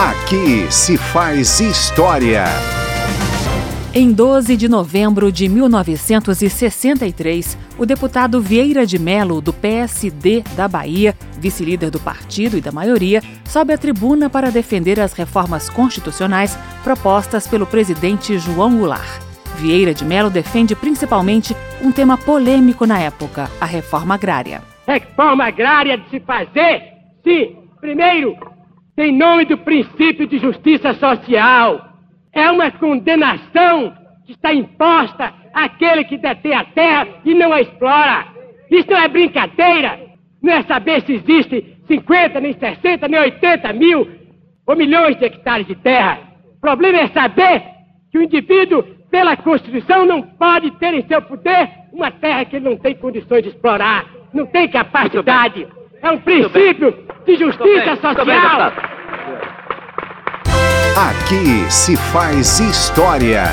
Aqui se faz história. Em 12 de novembro de 1963, o deputado Vieira de Melo, do PSD da Bahia, vice-líder do partido e da maioria, sobe à tribuna para defender as reformas constitucionais propostas pelo presidente João Goulart. Vieira de Melo defende principalmente um tema polêmico na época, a reforma agrária. Reforma agrária de se fazer, sim, primeiro, em nome do princípio de justiça social é uma condenação que está imposta àquele que detém a terra e não a explora. Isso não é brincadeira. Não é saber se existe 50, nem 60, nem 80 mil ou milhões de hectares de terra. O problema é saber que o indivíduo, pela Constituição, não pode ter em seu poder uma terra que ele não tem condições de explorar, não tem capacidade. É um princípio de justiça social. Aqui se faz história.